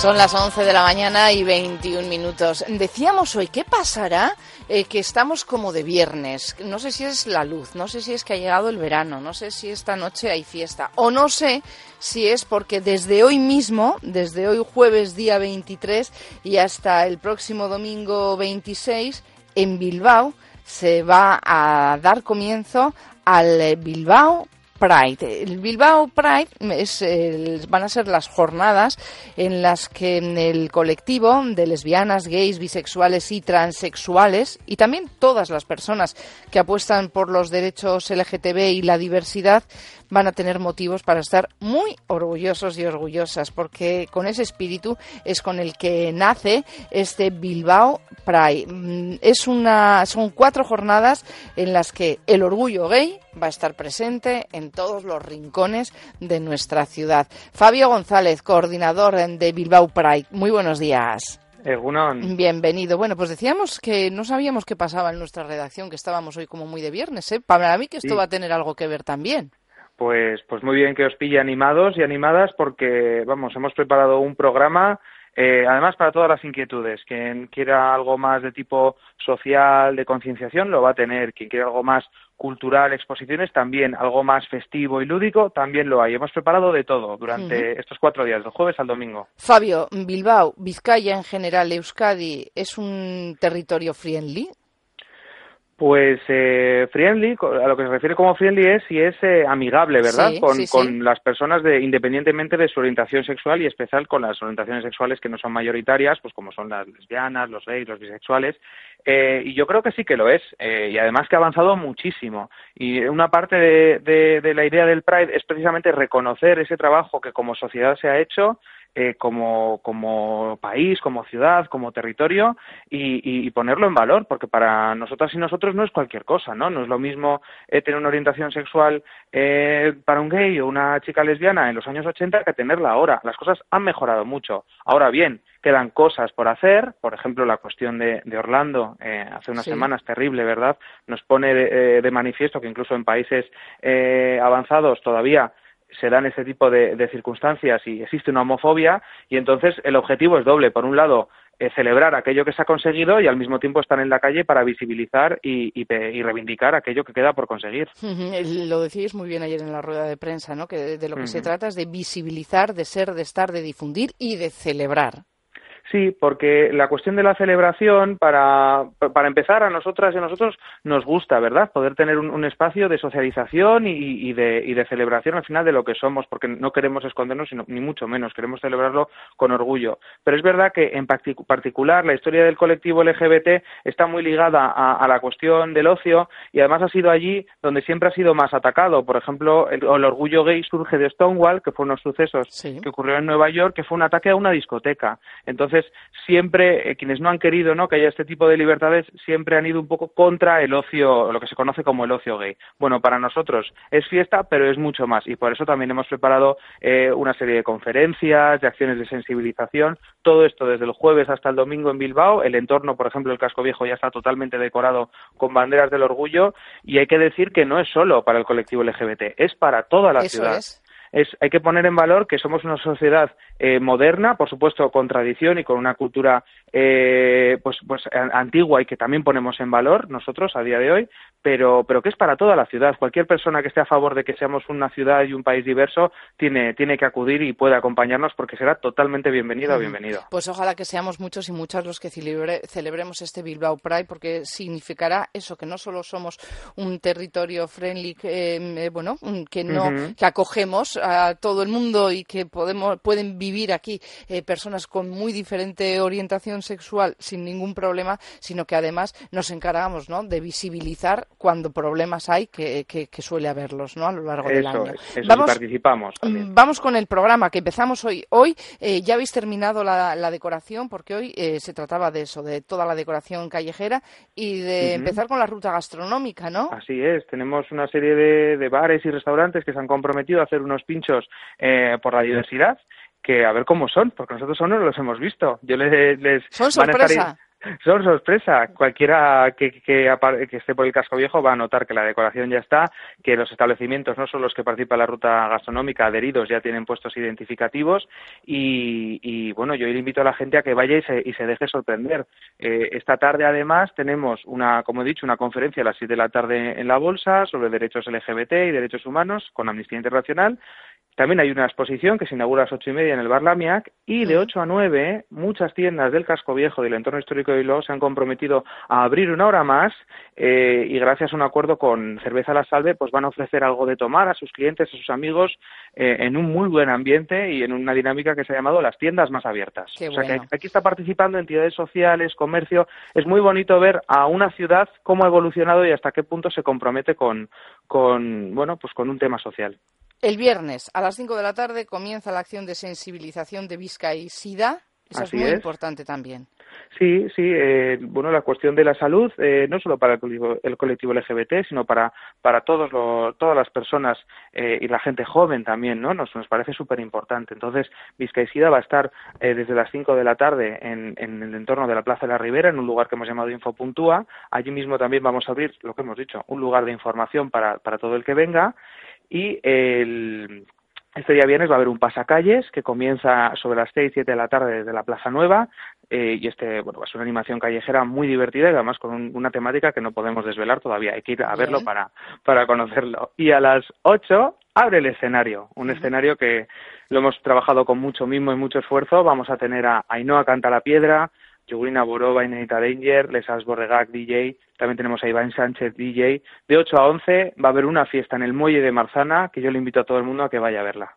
Son las 11 de la mañana y 21 minutos. Decíamos hoy, ¿qué pasará? Eh, que estamos como de viernes. No sé si es la luz, no sé si es que ha llegado el verano, no sé si esta noche hay fiesta, o no sé si es porque desde hoy mismo, desde hoy jueves día 23 y hasta el próximo domingo 26, en Bilbao se va a dar comienzo al Bilbao Pride. El Bilbao Pride es, van a ser las jornadas en las que el colectivo de lesbianas, gays, bisexuales y transexuales y también todas las personas que apuestan por los derechos LGTB y la diversidad van a tener motivos para estar muy orgullosos y orgullosas, porque con ese espíritu es con el que nace este Bilbao Pride. Mm, es una, son cuatro jornadas en las que el orgullo gay va a estar presente en todos los rincones de nuestra ciudad. Fabio González, coordinador de Bilbao Pride. Muy buenos días. Bienvenido. Bueno, pues decíamos que no sabíamos qué pasaba en nuestra redacción, que estábamos hoy como muy de viernes. ¿eh? Para mí que esto va a tener algo que ver también. Pues, pues muy bien que os pille animados y animadas porque, vamos, hemos preparado un programa eh, además, para todas las inquietudes, quien quiera algo más de tipo social, de concienciación, lo va a tener. Quien quiera algo más cultural, exposiciones, también. Algo más festivo y lúdico, también lo hay. Hemos preparado de todo durante estos cuatro días, del jueves al domingo. Fabio, Bilbao, Vizcaya en general, Euskadi, ¿es un territorio friendly? Pues eh, friendly, a lo que se refiere como friendly es si es eh, amigable, ¿verdad? con, con las personas de, independientemente de su orientación sexual y especial con las orientaciones sexuales que no son mayoritarias, pues como son las lesbianas, los gays, los bisexuales. Eh, y yo creo que sí que lo es, eh, y además que ha avanzado muchísimo. Y una parte de, de, de la idea del Pride es precisamente reconocer ese trabajo que como sociedad se ha hecho, eh, como, como país, como ciudad, como territorio y, y, ponerlo en valor, porque para nosotras y nosotros no es cualquier cosa, ¿no? No es lo mismo eh, tener una orientación sexual eh, para un gay o una chica lesbiana en los años 80 que tenerla ahora. Las cosas han mejorado mucho. Ahora bien, quedan cosas por hacer, por ejemplo, la cuestión de, de Orlando eh, hace unas semanas, terrible, ¿verdad? Nos pone de, de manifiesto que incluso en países avanzados todavía se dan ese tipo de, circunstancias y existe una homofobia y entonces el objetivo es doble. Por un lado, eh, celebrar aquello que se ha conseguido y al mismo tiempo estar en la calle para visibilizar y, y, reivindicar aquello que queda por conseguir. Lo decíais muy bien ayer en la rueda de prensa, ¿no? que de, lo que se trata es de visibilizar, de ser, de estar, de difundir y de celebrar. Sí, porque la cuestión de la celebración, para, para empezar, a nosotras y a nosotros nos gusta, ¿verdad? Poder tener un, espacio de socialización y, y, de, y de celebración al final de lo que somos, porque no queremos escondernos, sino, ni mucho menos, queremos celebrarlo con orgullo. Pero es verdad que, en particular, la historia del colectivo LGBT está muy ligada a, la cuestión del ocio y además ha sido allí donde siempre ha sido más atacado. Por ejemplo, el, orgullo gay surge de Stonewall, que fue unos sucesos que ocurrieron en Nueva York, que fue un ataque a una discoteca. Entonces, entonces, siempre eh, quienes no han querido ¿no? que haya este tipo de libertades siempre han ido un poco contra el ocio, lo que se conoce como el ocio gay. Bueno, para nosotros es fiesta, pero es mucho más y por eso también hemos preparado eh, una serie de conferencias, de acciones de sensibilización, todo esto desde el jueves hasta el domingo en Bilbao. El entorno, por ejemplo, el casco viejo ya está totalmente decorado con banderas del orgullo y hay que decir que no es solo para el colectivo LGBT, es para toda la ciudad hay que poner en valor que somos una sociedad eh, moderna, por supuesto con tradición y con una cultura eh, pues, pues antigua y que también ponemos en valor nosotros a día de hoy, pero, pero que es para toda la ciudad. Cualquier persona que esté a favor de que seamos una ciudad y un país diverso tiene, tiene que acudir y puede acompañarnos porque será totalmente bienvenido o bienvenido. Pues ojalá que seamos muchos y muchas los que celebremos este Bilbao Pride porque significará eso, que no solo somos un territorio friendly, eh, bueno, que no, que acogemos a todo el mundo y que podemos, pueden vivir aquí eh, personas con muy diferente orientación sexual sin ningún problema, sino que además nos encargamos ¿no? de visibilizar cuando problemas hay, que, que, suele haberlos ¿no? a lo largo del año. vamos, participamos. Mm, vamos con el programa que empezamos hoy. Hoy eh, ya habéis terminado la, decoración, porque hoy eh, se trataba de eso, de toda la decoración callejera y de empezar con la ruta gastronómica, ¿no? Así es. Tenemos una serie de, de bares y restaurantes que se han comprometido a hacer unos pinchos eh, por la diversidad que a ver cómo son, porque nosotros aún no los hemos visto. Yo les, les son sorpresa. Son sorpresa. Cualquiera que, que, esté por el casco viejo va a notar que la decoración ya está, que los establecimientos, no son los que participan en la ruta gastronómica, adheridos, ya tienen puestos identificativos. Y, bueno, yo le invito a la gente a que vaya y se, y se deje sorprender. Eh, esta tarde, además, tenemos una, como he dicho, una conferencia a las 7 de la tarde en la Bolsa sobre derechos LGBT y derechos humanos con Amnistía Internacional también hay una exposición que se inaugura a las ocho y media en el Bar Lamiac y de ocho a nueve muchas tiendas del casco viejo del entorno histórico de Bilbao se han comprometido a abrir una hora más eh, y gracias a un acuerdo con Cerveza La Salve pues van a ofrecer algo de tomar a sus clientes, a sus amigos eh, en un muy buen ambiente y en una dinámica que se ha llamado las tiendas más abiertas. o sea que aquí está participando entidades sociales, comercio. Es muy bonito ver a una ciudad cómo ha evolucionado y hasta qué punto se compromete con, con bueno pues con un tema social. El viernes a las 5 de la tarde comienza la acción de sensibilización de Vizca y SIDA. Eso es muy importante también. Sí, sí. Eh, bueno, la cuestión de la salud, eh, no solo para el colectivo, LGBT, sino para, para todos todas las personas eh, y la gente joven también, ¿no? Nos, nos parece súper importante. Entonces, SIDA va a estar desde las 5 de la tarde en, en, el entorno de la Plaza de la Ribera, en un lugar que hemos llamado Infopuntúa. Allí mismo también vamos a abrir, lo que hemos dicho, un lugar de información para, para todo el que venga y el, este día viernes va a haber un pasacalles que comienza sobre las seis, siete de la tarde desde la Plaza Nueva eh, y este, bueno, va a ser una animación callejera muy divertida y además con una temática que no podemos desvelar todavía. Hay que ir a verlo para, para conocerlo. Y a las ocho abre el escenario, un escenario que lo hemos trabajado con mucho mimo y mucho esfuerzo. Vamos a tener a Ainhoa Canta la Piedra, Yugurina Borova, Inedita Danger, Lesas Borregak DJ, también tenemos a Iván Sánchez DJ. De 8 a 11 va a haber una fiesta en el Muelle de Marzana que yo le invito a todo el mundo a que vaya a verla.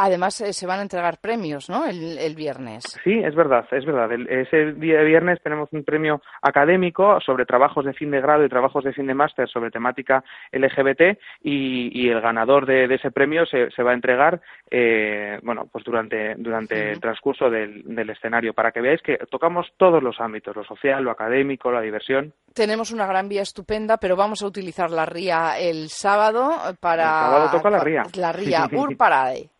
Además, eh, se van a entregar premios, ¿no? El, viernes. Sí, es verdad, es verdad. ese día de viernes tenemos un premio académico sobre trabajos de fin de grado y trabajos de fin de máster sobre temática LGBT y, el ganador de, ese premio se, va a entregar, eh, bueno, pues durante, durante el transcurso del, del escenario para que veáis que tocamos todos los ámbitos, lo social, lo académico, la diversión. Tenemos una gran vía estupenda, pero vamos a utilizar la ría el sábado para... El sábado toca la ría. La ría Urparade.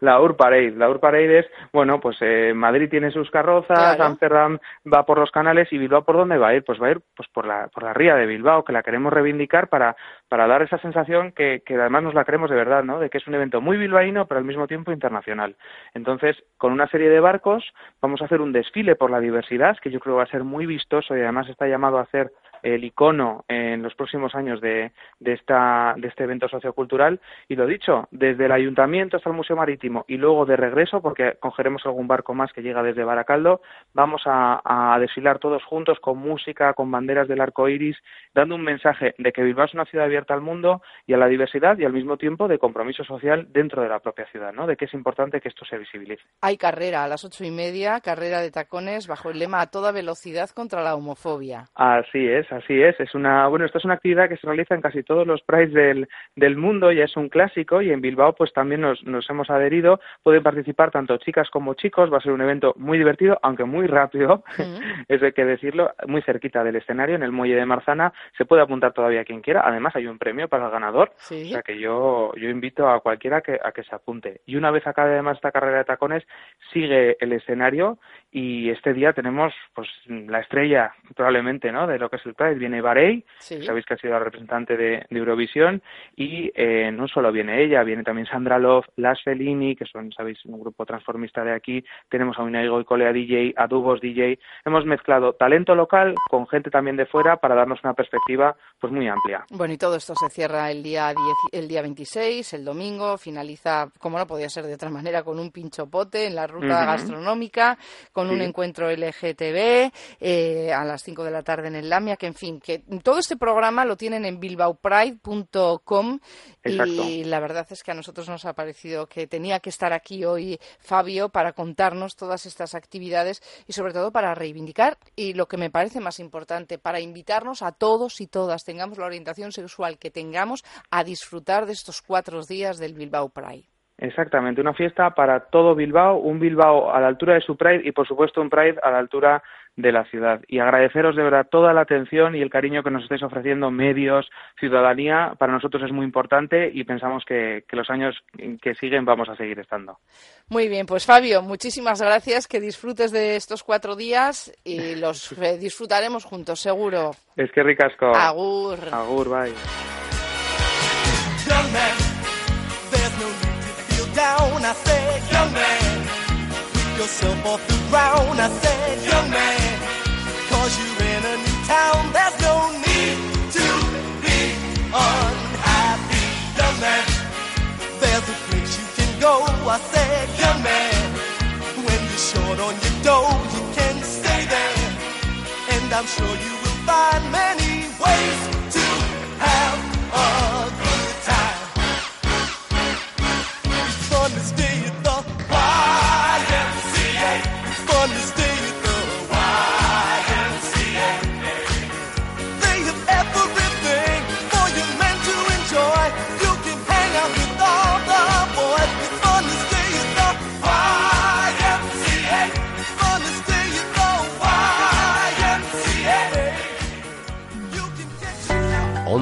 La Urparade. La Urparade es, bueno, pues eh, Madrid tiene sus carrozas, Amsterdam va por los canales y Bilbao por dónde va a ir? Pues va a ir pues por la, por la ría de Bilbao, que la queremos reivindicar para, para dar esa sensación que, que además nos la creemos de verdad, ¿no? De que es un evento muy bilbaíno, pero al mismo tiempo internacional. Entonces, con una serie de barcos vamos a hacer un desfile por la diversidad, que yo creo va a ser muy vistoso y además está llamado a hacer el icono en los próximos años de, de, esta, de este evento sociocultural. Y lo dicho, desde el ayuntamiento hasta el Museo Marítimo y luego de regreso, porque cogeremos algún barco más que llega desde Baracaldo, vamos a, a desfilar todos juntos con música, con banderas del arco iris, dando un mensaje de que Bilbao es una ciudad abierta al mundo y a la diversidad y al mismo tiempo de compromiso social dentro de la propia ciudad, ¿no? De que es importante que esto se visibilice. Hay carrera a las ocho y media, carrera de tacones bajo el lema a toda velocidad contra la homofobia. Así es, así es. Es una, bueno, esta es una actividad que se realiza en casi todos los prides del, del mundo, ya es un clásico y en Bilbao pues también nos, nos hemos adherido. Pueden participar tanto chicas como chicos, va a ser un evento muy divertido, aunque muy rápido, es de que decirlo, muy cerquita del escenario, en el muelle de Marzana. Se puede apuntar todavía quien quiera. Además hay un premio para el ganador, o sea que yo, yo invito a cualquiera que, a que se apunte. Y una vez acabe además esta carrera de tacones, sigue el escenario y este día tenemos pues la estrella probablemente no de lo que es el Viene Barey sabéis que ha sido la representante de, Eurovisión y eh, no solo viene ella viene también Sandra Love Las Fellini que son sabéis un grupo transformista de aquí. Tenemos a Unaigo y Colea DJ a Dubos DJ hemos mezclado talento local con gente también de fuera para darnos una perspectiva pues muy amplia. Bueno y todo esto se cierra el día el día 26 el domingo finaliza como no podía ser de otra manera con un pincho pote en la ruta gastronómica con un encuentro LGTB eh, a las 5 de la tarde en el Lamia, que en fin, que todo este programa lo tienen en bilbaopride.com y la verdad es que a nosotros nos ha parecido que tenía que estar aquí hoy Fabio para contarnos todas estas actividades y sobre todo para reivindicar y lo que me parece más importante, para invitarnos a todos y todas, tengamos la orientación sexual que tengamos, a disfrutar de estos cuatro días del Bilbao Pride. Exactamente, una fiesta para todo Bilbao, un Bilbao a la altura de su Pride y por supuesto un Pride a la altura de la ciudad. Y agradeceros de verdad toda la atención y el cariño que nos estáis ofreciendo medios, ciudadanía, para nosotros es muy importante y pensamos que, que los años que siguen vamos a seguir estando. Muy bien, pues Fabio, muchísimas gracias, que disfrutes de estos cuatro días y los eh, disfrutaremos juntos, seguro. Es que ricasco. Agur. Agur, bye. Down. I said, young man, pick yourself off the ground. I said, young man, cause you're in a new town. There's no need to be unhappy, young man. There's a place you can go. I said, young man, when you're short on your dough, you can stay there. And I'm sure you will find many ways